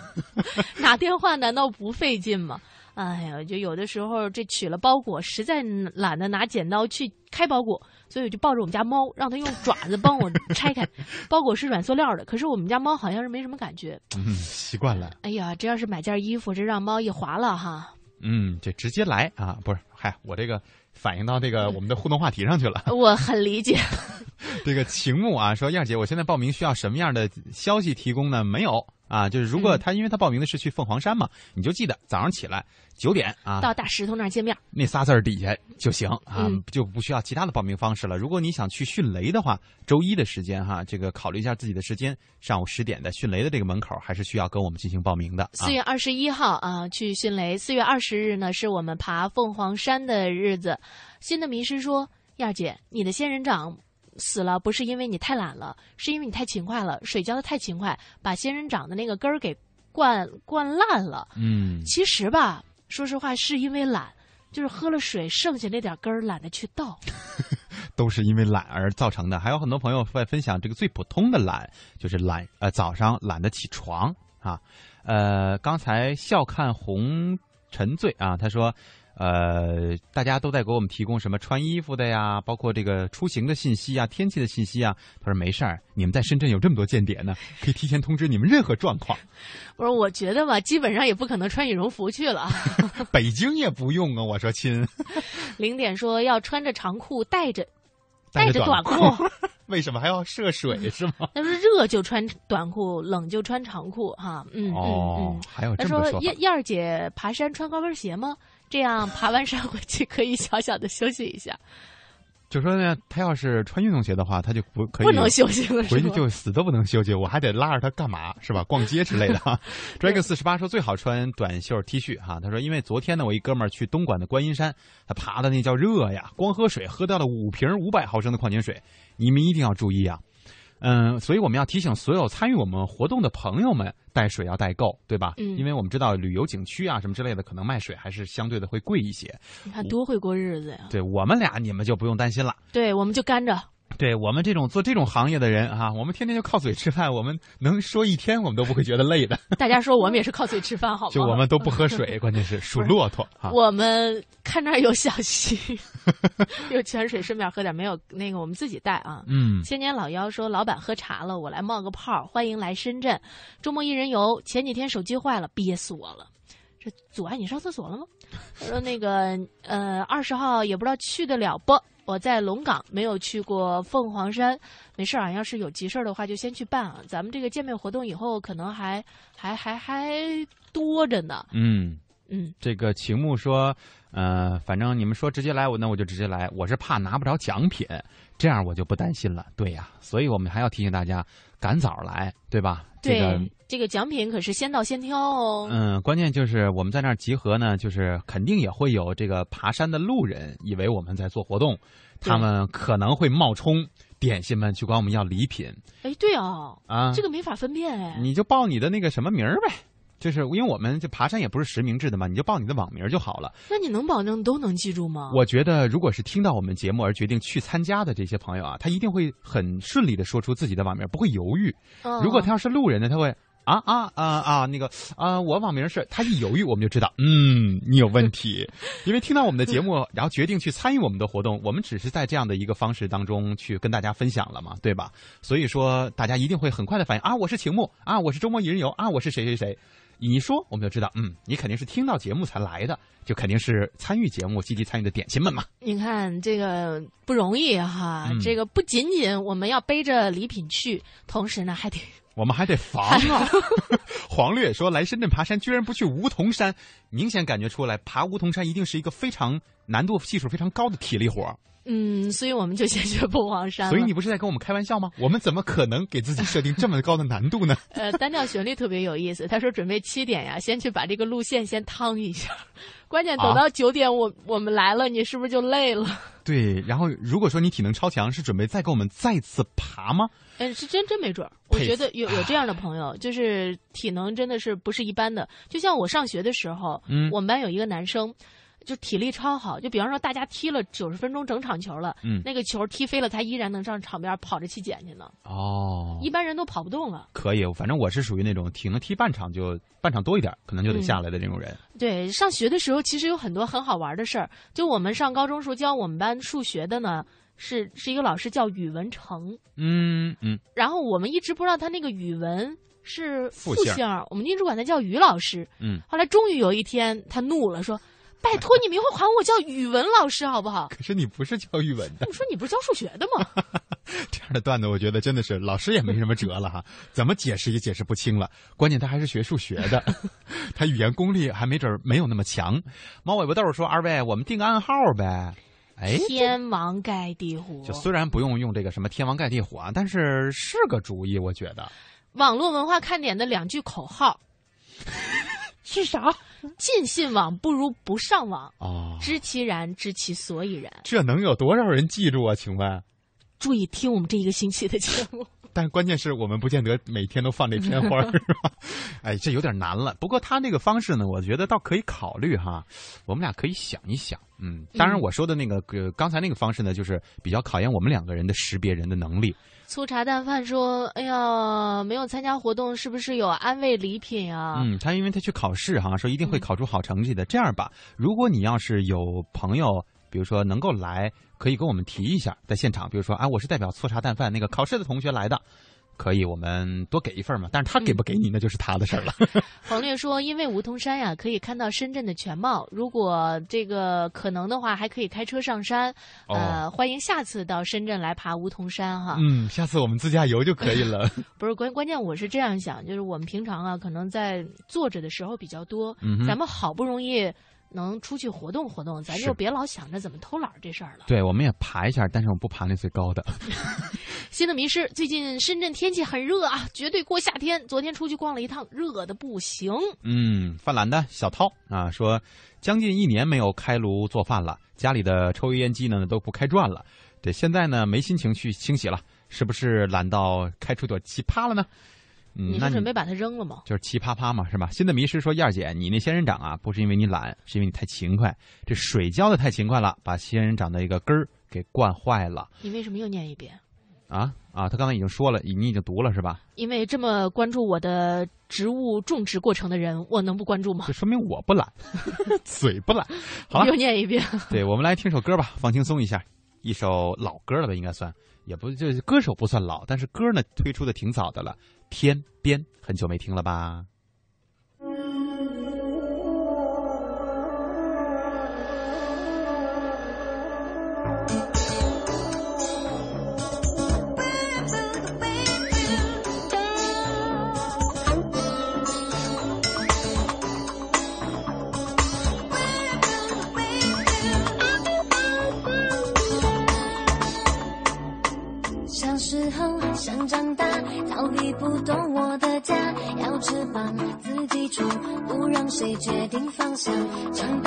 打电话难道不费劲吗？哎呀，就有的时候这取了包裹，实在懒得拿剪刀去开包裹，所以我就抱着我们家猫，让它用爪子帮我拆开。包裹是软塑料的，可是我们家猫好像是没什么感觉。嗯，习惯了。哎呀，这要是买件衣服，这让猫一划了哈。嗯，这直接来啊！不是，嗨，我这个反映到这个我们的互动话题上去了。我很理解。这个晴木啊，说燕姐，我现在报名需要什么样的消息提供呢？没有。啊，就是如果他因为他报名的是去凤凰山嘛，你就记得早上起来九点啊，到大石头那儿见面，那仨字儿底下就行啊，就不需要其他的报名方式了。如果你想去迅雷的话，周一的时间哈，这个考虑一下自己的时间，上午十点的迅雷的这个门口还是需要跟我们进行报名的。四月二十一号啊，去迅雷。四月二十日呢，是我们爬凤凰山的日子。新的迷失说，燕儿姐，你的仙人掌。死了不是因为你太懒了，是因为你太勤快了，水浇的太勤快，把仙人掌的那个根儿给灌灌烂了。嗯，其实吧，说实话是因为懒，就是喝了水剩下那点根儿懒得去倒，都是因为懒而造成的。还有很多朋友在分享这个最普通的懒，就是懒呃早上懒得起床啊。呃，刚才笑看红尘醉啊，他说。呃，大家都在给我们提供什么穿衣服的呀，包括这个出行的信息啊，天气的信息啊。他说没事儿，你们在深圳有这么多间谍呢，可以提前通知你们任何状况。我说，我觉得吧，基本上也不可能穿羽绒服去了。北京也不用啊，我说亲。零点说要穿着长裤，带着带着短裤，为什么还要涉水是吗？他说热就穿短裤，冷就穿长裤哈。嗯嗯嗯，还有他说燕燕儿姐爬山穿高跟鞋吗？这样爬完山回去可以小小的休息一下。就说呢，他要是穿运动鞋的话，他就不可以不能休息了，回去就死都不能休息。我还得拉着他干嘛？是吧？逛街之类的哈。Dragon 四十八说最好穿短袖 T 恤哈。他说因为昨天呢，我一哥们儿去东莞的观音山，他爬的那叫热呀，光喝水喝掉了五瓶五百毫升的矿泉水。你们一定要注意啊。嗯，所以我们要提醒所有参与我们活动的朋友们，带水要带够，对吧？嗯，因为我们知道旅游景区啊什么之类的，可能卖水还是相对的会贵一些。你看多会过日子呀！对我们俩，你们就不用担心了。对，我们就干着。对我们这种做这种行业的人啊，我们天天就靠嘴吃饭，我们能说一天，我们都不会觉得累的。大家说我们也是靠嘴吃饭，好吗？就我们都不喝水，关键是数骆驼啊。我们看那儿有小溪，有泉水，顺便喝点。没有那个，我们自己带啊。嗯。千年老妖说：“老板喝茶了，我来冒个泡，欢迎来深圳。周末一人游。前几天手机坏了，憋死我了。这阻碍你上厕所了吗？他说那个呃，二十号也不知道去得了不。”我在龙岗没有去过凤凰山，没事儿啊。要是有急事儿的话，就先去办啊。咱们这个见面活动以后可能还还还还多着呢。嗯嗯，这个秦牧说，呃，反正你们说直接来，我那我就直接来。我是怕拿不着奖品，这样我就不担心了。对呀，所以我们还要提醒大家赶早来，对吧？对，这个这个奖品可是先到先挑哦。嗯，关键就是我们在那儿集合呢，就是肯定也会有这个爬山的路人以为我们在做活动，他们可能会冒充点心们去管我们要礼品。哎，对哦，啊，这个没法分辨哎。你就报你的那个什么名儿呗，就是因为我们这爬山也不是实名制的嘛，你就报你的网名就好了。那你能保证都能记住吗？我觉得，如果是听到我们节目而决定去参加的这些朋友啊，他一定会很顺利的说出自己的网名，不会犹豫。嗯、如果他要是路人呢，他会。啊啊啊啊，那个啊，我网名是他一犹豫，我们就知道，嗯，你有问题，因为听到我们的节目，然后决定去参与我们的活动，我们只是在这样的一个方式当中去跟大家分享了嘛，对吧？所以说，大家一定会很快的反应啊，我是晴木啊，我是周末一日游啊，我是谁谁谁。你一说，我们就知道，嗯，你肯定是听到节目才来的，就肯定是参与节目、积极参与的点心们嘛。你看这个不容易哈，嗯这个不仅仅我们要背着礼品去，同时呢还得我们还得防啊！黄略说来深圳爬山，居然不去梧桐山，明显感觉出来，爬梧桐山一定是一个非常难度系数非常高的体力活儿。嗯，所以我们就先去凤凰山。所以你不是在跟我们开玩笑吗？我们怎么可能给自己设定这么高的难度呢？呃，单调旋律特别有意思。他说准备七点呀，先去把这个路线先趟一下。关键等到九点我，我、们来了，你是不是就累了？对，然后如果说你体能超强，是准备再跟我们再次爬吗？嗯，是真真没准儿。我觉得有有这样的朋友，就是体能真的是不是一般的。就像我上学的时候，嗯我们班有一个男生。就体力超好，就比方说大家踢了九十分钟整场球了，嗯，那个球踢飞了，他依然能上场边跑着去捡去呢。哦，一般人都跑不动了。可以，反正我是属于那种体能踢半场就半场多一点，可能就得下来的这种人。嗯、对，上学的时候其实有很多很好玩的事儿。就我们上高中时候教我们班数学的呢，是是一个老师叫宇文成，嗯嗯，然后我们一直不知道他那个语文是复姓，我们一直管他叫于老师。嗯，后来终于有一天他怒了，说。拜托你们以后喊我叫语文老师好不好？可是你不是教语文的。你说你不是教数学的吗？这样的段子，我觉得真的是老师也没什么辙了哈，怎么解释也解释不清了。关键他还是学数学的，他语言功力还没准没有那么强。猫尾巴豆说：“二位，我们定个暗号呗。”哎，天王盖地虎。就虽然不用用这个什么天王盖地虎啊，但是是个主意，我觉得。网络文化看点的两句口号。是啥？尽信网不如不上网哦，知其然，知其所以然。这能有多少人记住啊？请问，注意听我们这一个星期的节目。但关键是我们不见得每天都放这片花，是吧？哎，这有点难了。不过他那个方式呢，我觉得倒可以考虑哈。我们俩可以想一想，嗯，当然我说的那个呃刚才那个方式呢，就是比较考验我们两个人的识别人的能力。粗茶淡饭说：“哎呀，没有参加活动，是不是有安慰礼品啊？”嗯，他因为他去考试哈，说一定会考出好成绩的。嗯、这样吧，如果你要是有朋友，比如说能够来，可以跟我们提一下，在现场，比如说啊，我是代表粗茶淡饭那个考试的同学来的。可以，我们多给一份嘛。但是他给不给你，那就是他的事儿了。黄略说，因为梧桐山呀，可以看到深圳的全貌。如果这个可能的话，还可以开车上山。哦、呃，欢迎下次到深圳来爬梧桐山哈。嗯，下次我们自驾游就可以了。不是关关键，我是这样想，就是我们平常啊，可能在坐着的时候比较多，嗯、咱们好不容易。能出去活动活动，咱就别老想着怎么偷懒这事儿了。对，我们也爬一下，但是我们不爬那最高的。新的迷失，最近深圳天气很热啊，绝对过夏天。昨天出去逛了一趟，热的不行。嗯，犯懒的小涛啊说，将近一年没有开炉做饭了，家里的抽油烟机呢都不开转了。对，现在呢没心情去清洗了，是不是懒到开出朵奇葩了呢？嗯，你是准备把它扔了吗？就是奇葩葩嘛，是吧？新的迷失说，燕儿姐，你那仙人掌啊，不是因为你懒，是因为你太勤快。这水浇的太勤快了，把仙人掌的一个根儿给灌坏了。你为什么又念一遍？啊啊！他刚才已经说了，你已经读了是吧？因为这么关注我的植物种植过程的人，我能不关注吗？这说明我不懒，嘴不懒。好了，又念一遍。对，我们来听首歌吧，放轻松一下。一首老歌了吧，应该算，也不就是歌手不算老，但是歌呢推出的挺早的了。天边，很久没听了吧？谁决定方向。长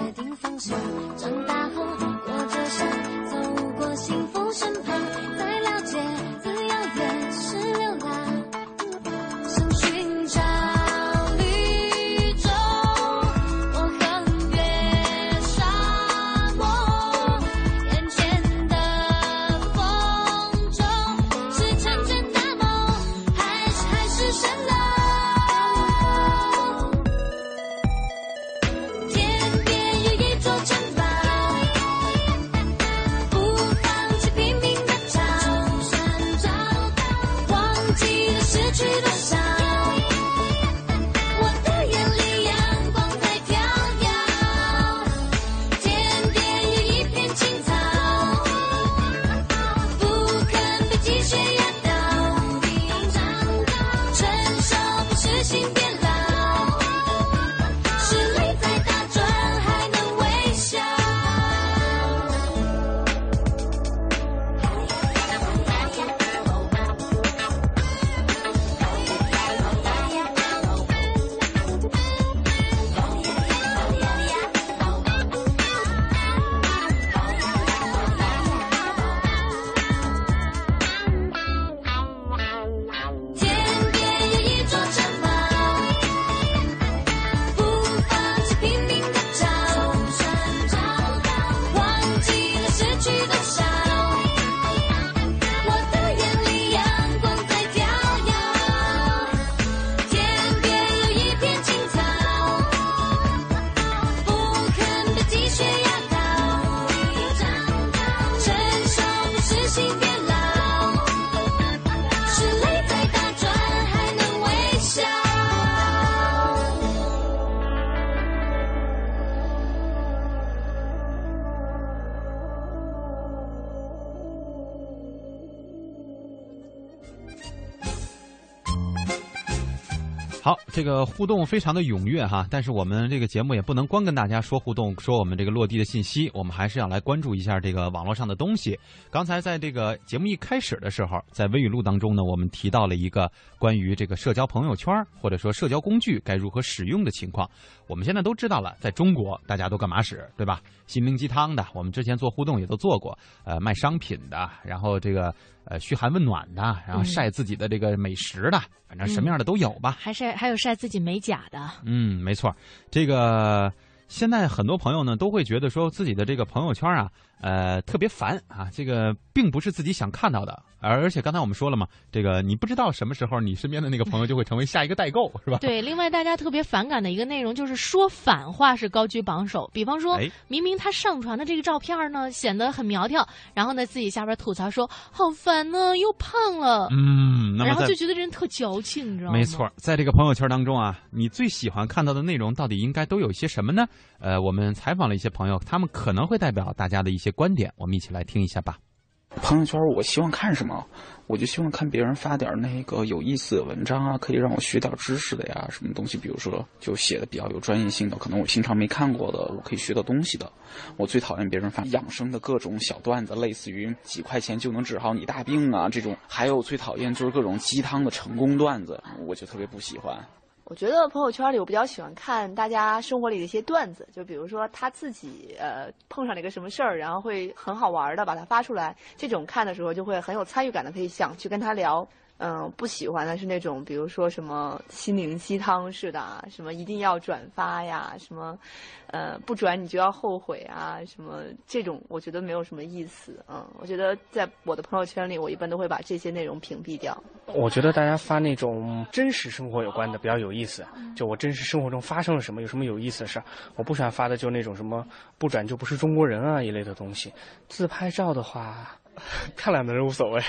决定方向。长大这个互动非常的踊跃哈，但是我们这个节目也不能光跟大家说互动，说我们这个落地的信息，我们还是要来关注一下这个网络上的东西。刚才在这个节目一开始的时候，在微语录当中呢，我们提到了一个关于这个社交朋友圈或者说社交工具该如何使用的情况。我们现在都知道了，在中国大家都干嘛使，对吧？心灵鸡汤的，我们之前做互动也都做过，呃，卖商品的，然后这个呃嘘寒问暖的，然后晒自己的这个美食的，反正什么样的都有吧。还晒还有晒自己美甲的，嗯，没错，这个现在很多朋友呢都会觉得说自己的这个朋友圈啊，呃，特别烦啊，这个并不是自己想看到的，而而且刚才我们说了嘛，这个你不知道什么时候你身边的那个朋友就会成为下一个代购，是吧？对，另外大家特别反感的一个内容就是说反话是高居榜首。比方说哎，明明他上传的这个照片呢显得很苗条，然后呢自己下边吐槽说好烦呢，又胖了，嗯，然后就觉得这人特矫情，你知道吗？没错，在这个朋友圈当中啊，你最喜欢看到的内容到底应该都有一些什么呢？呃，我们采访了一些朋友，他们可能会代表大家的一些观点，我们一起来听一下吧。朋友圈我希望看什么？我就希望看别人发点那个有意思的文章啊，可以让我学点知识的呀，什么东西，比如说就写的比较有专业性的，可能我平常没看过的，我可以学到东西的。我最讨厌别人发养生的各种小段子，类似于几块钱就能治好你大病啊这种，还有最讨厌就是各种鸡汤的成功段子，我就特别不喜欢。我觉得朋友圈里我比较喜欢看大家生活里的一些段子，就比如说他自己呃碰上了一个什么事儿，然后会很好玩的把它发出来，这种看的时候就会很有参与感的，可以想去跟他聊。嗯，不喜欢的是那种，比如说什么心灵鸡汤似的啊，什么一定要转发呀，什么，呃，不转你就要后悔啊，什么这种，我觉得没有什么意思。嗯，我觉得在我的朋友圈里，我一般都会把这些内容屏蔽掉。我觉得大家发那种真实生活有关的比较有意思，就我真实生活中发生了什么，有什么有意思的事儿。我不喜欢发的就那种什么不转就不是中国人啊一类的东西。自拍照的话，漂亮的人无所谓。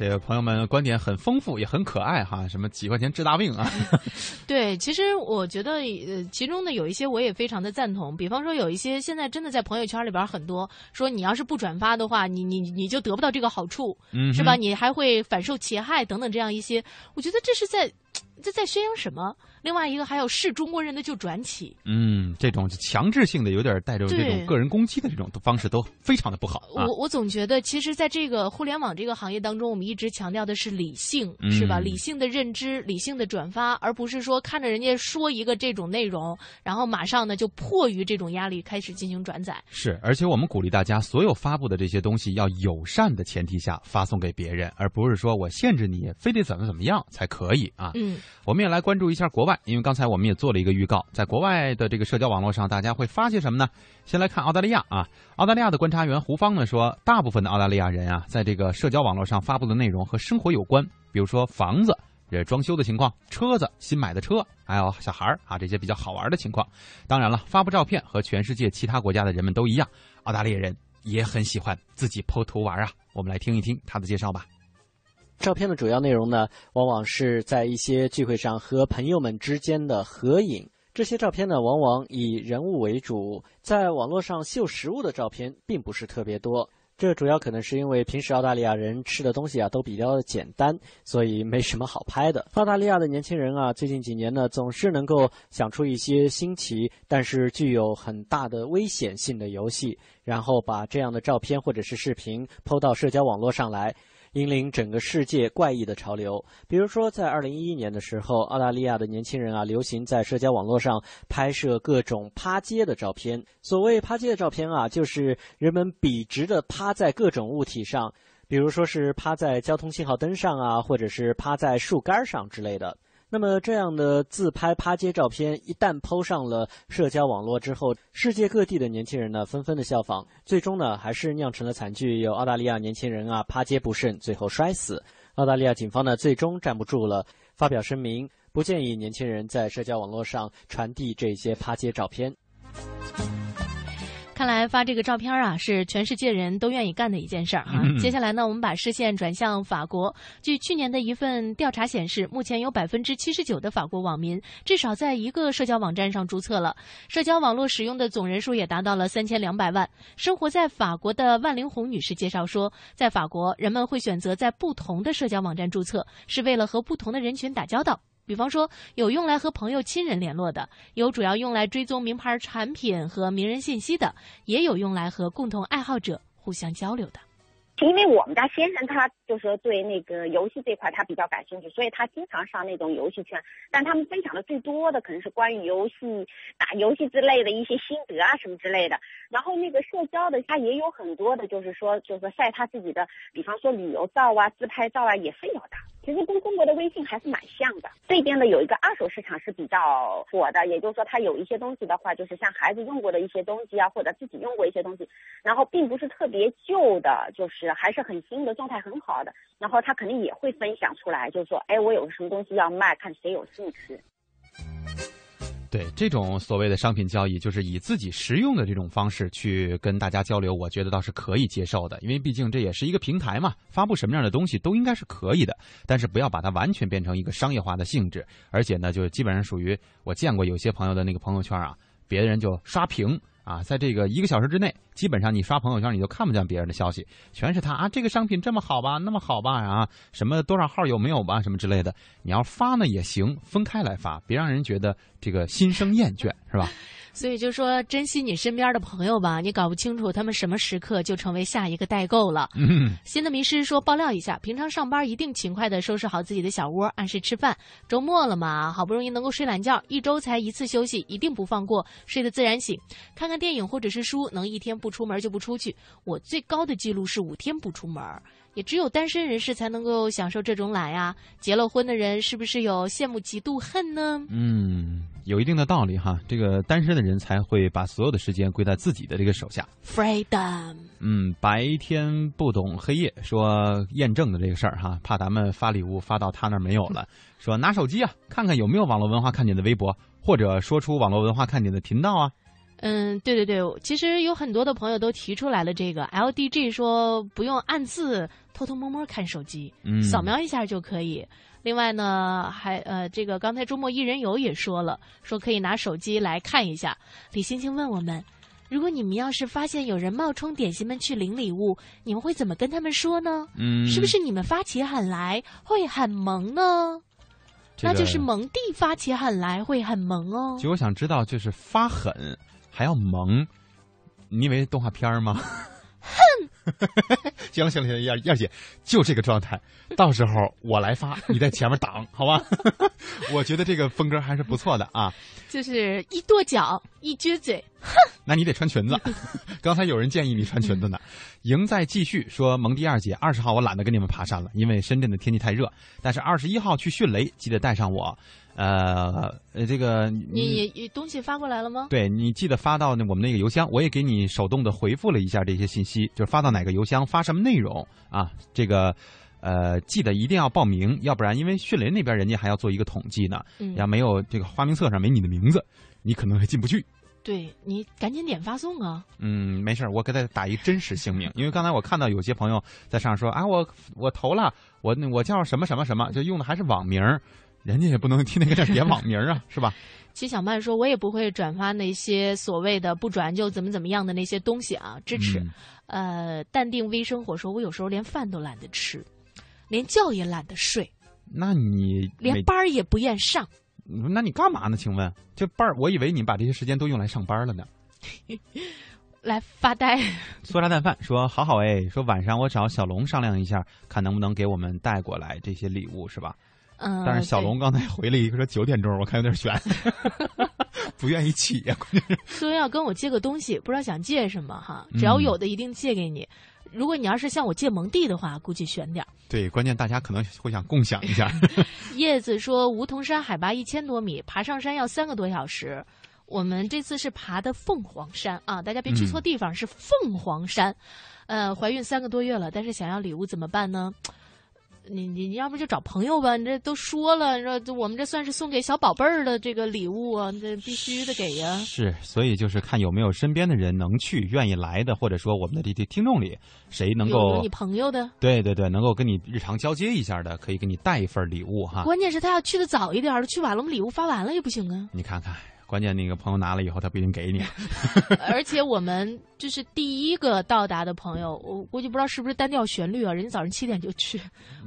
这个朋友们观点很丰富，也很可爱哈，什么几块钱治大病啊？对，其实我觉得，呃，其中呢有一些我也非常的赞同。比方说，有一些现在真的在朋友圈里边很多说，你要是不转发的话，你你你就得不到这个好处，嗯是吧？你还会反受其害等等这样一些，我觉得这是在。这在宣扬什么？另外一个还有是中国人的就转起。嗯，这种强制性的，有点带着这种个人攻击的这种方式，都非常的不好。我我总觉得，其实在这个互联网这个行业当中，我们一直强调的是理性，是吧？理性的认知，理性的转发，而不是说看着人家说一个这种内容，然后马上呢就迫于这种压力开始进行转载。是，而且我们鼓励大家，所有发布的这些东西要友善的前提下发送给别人，而不是说我限制你，非得怎么怎么样才可以啊。嗯，我们也来关注一下国外，因为刚才我们也做了一个预告，在国外的这个社交网络上，大家会发些什么呢？先来看澳大利亚啊，澳大利亚的观察员胡芳呢说，大部分的澳大利亚人啊，在这个社交网络上发布的内容和生活有关，比如说房子这装修的情况、车子新买的车，还有小孩啊这些比较好玩的情况。当然了，发布照片和全世界其他国家的人们都一样，澳大利亚人也很喜欢自己 po 图玩啊。我们来听一听他的介绍吧。照片的主要内容呢，往往是在一些聚会上和朋友们之间的合影。这些照片呢，往往以人物为主，在网络上秀食物的照片并不是特别多。这主要可能是因为平时澳大利亚人吃的东西啊都比较的简单，所以没什么好拍的。澳大利亚的年轻人啊，最近几年呢，总是能够想出一些新奇但是具有很大的危险性的游戏，然后把这样的照片或者是视频抛到社交网络上来。引领整个世界怪异的潮流。比如说，在二零一一年的时候，澳大利亚的年轻人啊，流行在社交网络上拍摄各种趴街的照片。所谓趴街的照片啊，就是人们笔直的趴在各种物体上，比如说是趴在交通信号灯上啊，或者是趴在树干上之类的。那么，这样的自拍趴街照片一旦抛上了社交网络之后，世界各地的年轻人呢纷纷的效仿，最终呢还是酿成了惨剧，有澳大利亚年轻人啊趴街不慎，最后摔死。澳大利亚警方呢最终站不住了，发表声明，不建议年轻人在社交网络上传递这些趴街照片。看来发这个照片啊，是全世界人都愿意干的一件事儿哈。接下来呢，我们把视线转向法国。据去年的一份调查显示，目前有百分之七十九的法国网民至少在一个社交网站上注册了，社交网络使用的总人数也达到了三千两百万。生活在法国的万灵红女士介绍说，在法国，人们会选择在不同的社交网站注册，是为了和不同的人群打交道。比方说，有用来和朋友、亲人联络的，有主要用来追踪名牌产品和名人信息的，也有用来和共同爱好者互相交流的。因为我们家先生他就是对那个游戏这块他比较感兴趣，所以他经常上那种游戏圈。但他们分享的最多的可能是关于游戏、打游戏之类的一些心得啊什么之类的。然后那个社交的他也有很多的，就是说就是晒他自己的，比方说旅游照啊、自拍照啊也是有的。其实跟中国的微信还是蛮像的。这边的有一个二手市场是比较火的，也就是说，它有一些东西的话，就是像孩子用过的一些东西啊，或者自己用过一些东西，然后并不是特别旧的，就是还是很新的状态很好的，然后他肯定也会分享出来，就是说，哎，我有什么东西要卖，看谁有兴趣。对这种所谓的商品交易，就是以自己实用的这种方式去跟大家交流，我觉得倒是可以接受的，因为毕竟这也是一个平台嘛，发布什么样的东西都应该是可以的，但是不要把它完全变成一个商业化的性质，而且呢，就基本上属于我见过有些朋友的那个朋友圈啊，别人就刷屏。啊，在这个一个小时之内，基本上你刷朋友圈，你就看不见别人的消息，全是他啊，这个商品这么好吧，那么好吧啊，什么多少号有没有吧，什么之类的。你要发呢也行，分开来发，别让人觉得这个心生厌倦，是吧？所以就说珍惜你身边的朋友吧，你搞不清楚他们什么时刻就成为下一个代购了。嗯，新的迷失说爆料一下，平常上班一定勤快的收拾好自己的小窝，按时吃饭。周末了嘛，好不容易能够睡懒觉，一周才一次休息，一定不放过，睡得自然醒。看看电影或者是书，能一天不出门就不出去。我最高的记录是五天不出门。也只有单身人士才能够享受这种懒呀。结了婚的人是不是有羡慕、嫉妒、恨呢？嗯，有一定的道理哈。这个单身的人才会把所有的时间归在自己的这个手下。Freedom。嗯，白天不懂黑夜，说验证的这个事儿哈，怕咱们发礼物发到他那儿没有了，说拿手机啊，看看有没有网络文化看点的微博，或者说出网络文化看点的频道啊。嗯，对对对，其实有很多的朋友都提出来了，这个 LDG 说不用暗自偷偷摸摸看手机，嗯扫描一下就可以。另外呢，还呃，这个刚才周末一人游也说了，说可以拿手机来看一下。李星星问我们，如果你们要是发现有人冒充点心们去领礼物，你们会怎么跟他们说呢？嗯，是不是你们发起狠来会很萌呢？那就是蒙蒂发起狠来会很萌哦。其实我想知道，就是发狠还要萌，你以为动画片吗？哼！行了行了行了，燕燕姐就这个状态，到时候我来发，你在前面挡，好吧？我觉得这个风格还是不错的啊。就是一跺脚，一撅嘴，哼！那你得穿裙子。刚才有人建议你穿裙子呢。赢在继续说，蒙迪二姐，二十号我懒得跟你们爬山了，因为深圳的天气太热。但是二十一号去迅雷，记得带上我。呃呃，这个你你东西发过来了吗？对你记得发到那我们那个邮箱，我也给你手动的回复了一下这些信息，就是发到哪个邮箱，发什么内容啊？这个呃，记得一定要报名，要不然因为迅雷那边人家还要做一个统计呢，要没有这个花名册上没你的名字，你可能还进不去。对你赶紧点发送啊！嗯，没事我给他打一真实姓名，因为刚才我看到有些朋友在上说啊，我我投了，我我叫什么什么什么，就用的还是网名。人家也不能天天给这点网名啊，是吧？齐小曼说：“我也不会转发那些所谓的不转就怎么怎么样的那些东西啊，支持。”呃，淡定微生活说：“我有时候连饭都懒得吃，连觉也懒得睡。”那你连班儿也不愿上？那你干嘛呢？请问，这班儿，我以为你把这些时间都用来上班了呢。来发呆。苏炸蛋饭说：“好好哎，说晚上我找小龙商量一下，看能不能给我们带过来这些礼物，是吧？”嗯，但是小龙刚才回了一个说九点钟，我看有点悬，不愿意起呀。关键是说要跟我借个东西，不知道想借什么哈。只要有的一定借给你。如果你要是向我借蒙蒂的话，估计悬点。对，关键大家可能会想共享一下。叶子说，梧桐山海拔一千多米，爬上山要三个多小时。我们这次是爬的凤凰山啊，大家别去错地方，是凤凰山。呃，怀孕三个多月了，但是想要礼物怎么办呢？你你你要不就找朋友吧？你这都说了，说我们这算是送给小宝贝儿的这个礼物啊，这必须得给呀。是，所以就是看有没有身边的人能去、愿意来的，或者说我们的这些听众里谁能够有你朋友的，对对对，能够跟你日常交接一下的，可以给你带一份礼物哈。关键是他要去的早一点，去晚了，我们礼物发完了也不行啊。你看看。关键那个朋友拿了以后，他不一定给你。而且我们就是第一个到达的朋友，我估计不知道是不是单调旋律啊，人家早上七点就去，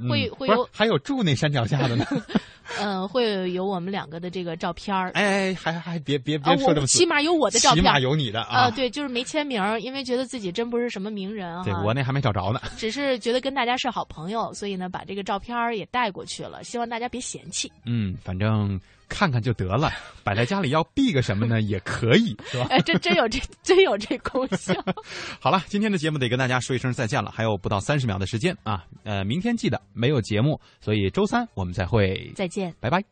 会会有还有住那山脚下的呢。嗯，会有我们两个的这个照片儿。哎，还还别别别说这么起码有我的照片，起码有你的啊。对，就是没签名，因为觉得自己真不是什么名人啊。对我那还没找着呢。只是觉得跟大家是好朋友，所以呢，把这个照片也带过去了，希望大家别嫌弃。嗯，反正。看看就得了，摆在家里要避个什么呢？也可以，是吧？哎，这真有这真有这功效。好了，今天的节目得跟大家说一声再见了，还有不到三十秒的时间啊。呃，明天记得没有节目，所以周三我们再会。再见，拜拜。